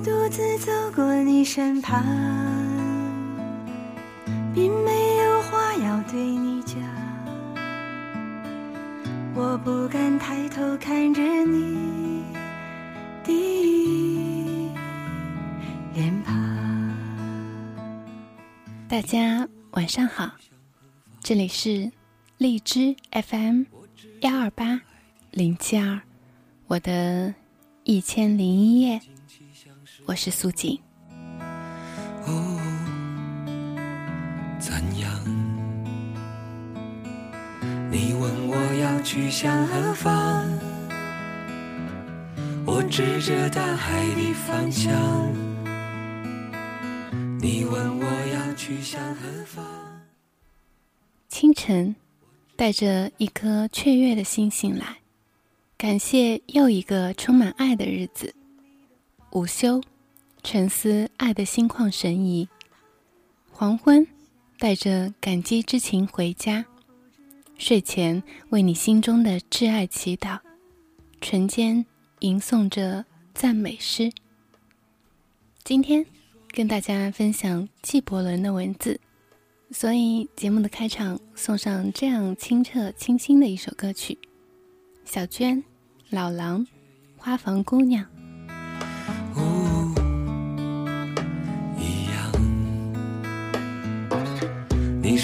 我独自走过你身旁，并没有话要对你讲。我不敢抬头看着你的脸庞。大家晚上好，这里是荔枝 FM 幺二八零七二，我的一千零一夜，我是苏锦。哦，怎样？你问我要去向何方？我指着大海的方向。你问我要去向何方？清晨，带着一颗雀跃的心醒来，感谢又一个充满爱的日子。午休，沉思爱的心旷神怡。黄昏，带着感激之情回家。睡前，为你心中的挚爱祈祷。唇间吟诵着赞美诗。今天。跟大家分享纪伯伦的文字，所以节目的开场送上这样清澈清新的一首歌曲：小娟、老狼、花房姑娘。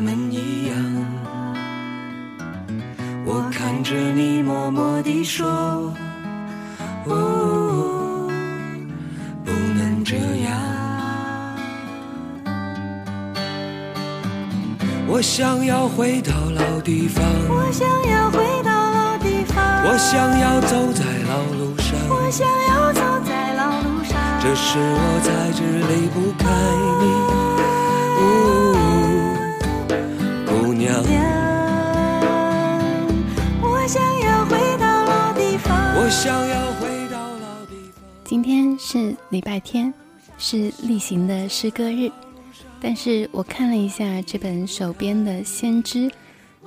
他们一样。我看着你默默地说，哦，不能这样。我想要回到老地方，我想要回到老地方，我想要走在老路上，我想要走在。这是我在这离不开你，我想要回到老地方。我想要回到老地方。今天是礼拜天，是例行的诗歌日，但是我看了一下这本手边的《先知》，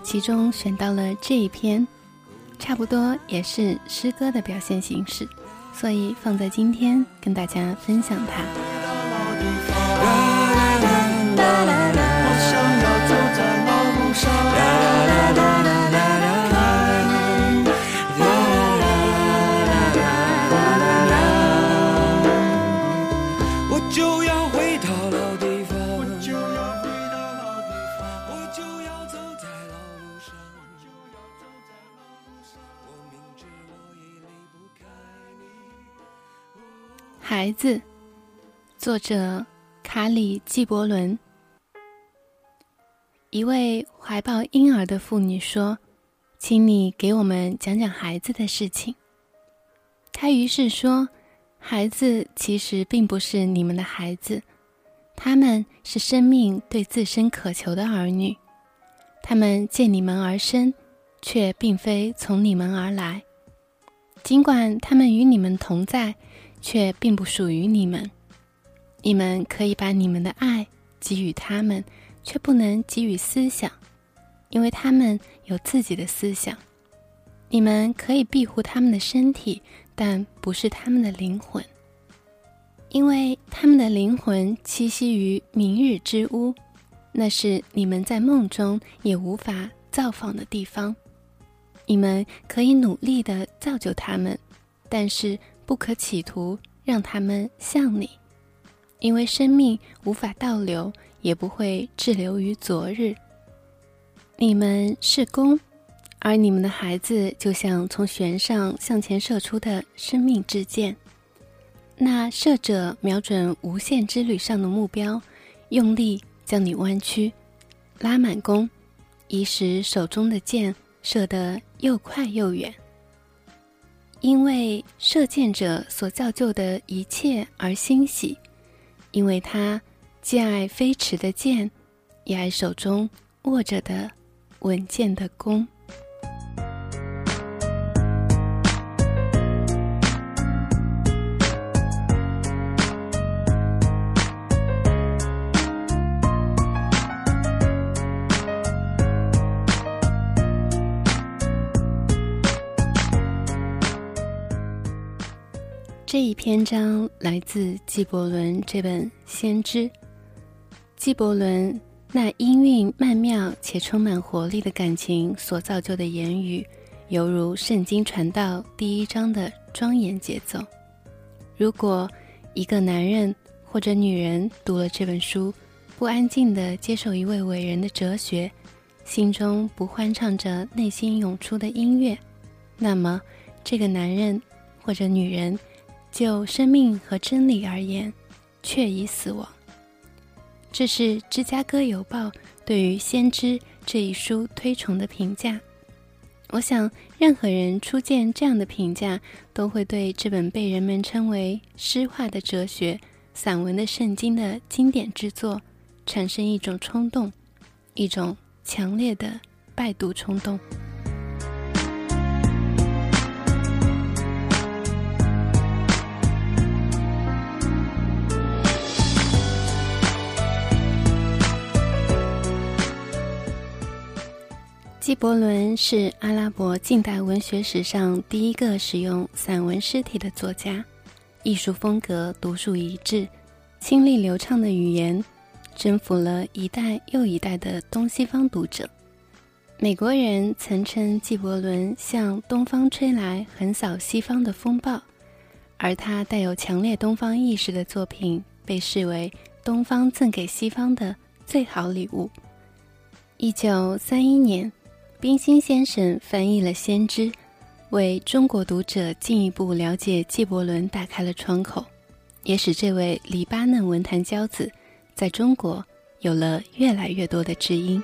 其中选到了这一篇，差不多也是诗歌的表现形式。所以放在今天跟大家分享它。孩子，作者卡里·纪伯伦。一位怀抱婴儿的妇女说：“请你给我们讲讲孩子的事情。”他于是说：“孩子其实并不是你们的孩子，他们是生命对自身渴求的儿女，他们借你们而生，却并非从你们而来。尽管他们与你们同在。”却并不属于你们。你们可以把你们的爱给予他们，却不能给予思想，因为他们有自己的思想。你们可以庇护他们的身体，但不是他们的灵魂，因为他们的灵魂栖息于明日之屋，那是你们在梦中也无法造访的地方。你们可以努力的造就他们，但是不可企图让他们像你，因为生命无法倒流，也不会滞留于昨日。你们是弓，而你们的孩子就像从弦上向前射出的生命之箭。那射者瞄准无限之旅上的目标，用力将你弯曲，拉满弓，以使手中的箭射得又快又远。因为射箭者所造就的一切而欣喜，因为他既爱飞驰的箭，也爱手中握着的稳健的弓。这一篇章来自纪伯伦这本《先知》。纪伯伦那音韵曼妙且充满活力的感情所造就的言语，犹如圣经传道第一章的庄严节奏。如果一个男人或者女人读了这本书，不安静地接受一位伟人的哲学，心中不欢唱着内心涌出的音乐，那么这个男人或者女人。就生命和真理而言，却已死亡。这是芝加哥邮报对于《先知》这一书推崇的评价。我想，任何人初见这样的评价，都会对这本被人们称为诗化的哲学、散文的圣经的经典之作，产生一种冲动，一种强烈的拜读冲动。纪伯伦是阿拉伯近代文学史上第一个使用散文诗体的作家，艺术风格独树一帜，清丽流畅的语言征服了一代又一代的东西方读者。美国人曾称纪伯伦向东方吹来横扫西方的风暴，而他带有强烈东方意识的作品被视为东方赠给西方的最好礼物。一九三一年。冰心先生翻译了《先知》，为中国读者进一步了解纪伯伦打开了窗口，也使这位黎巴嫩文坛骄子在中国有了越来越多的知音。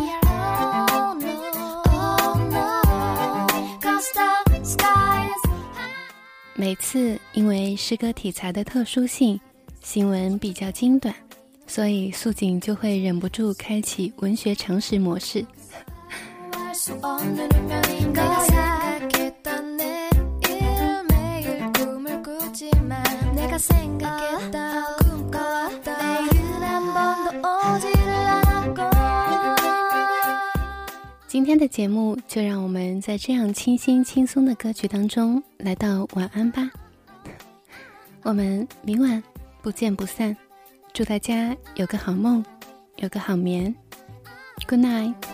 每次因为诗歌题材的特殊性，新闻比较精短，所以素锦就会忍不住开启文学常识模式。今天的节目就让我们在这样清新轻松的歌曲当中来到晚安吧。我们明晚不见不散，祝大家有个好梦，有个好眠。Good night。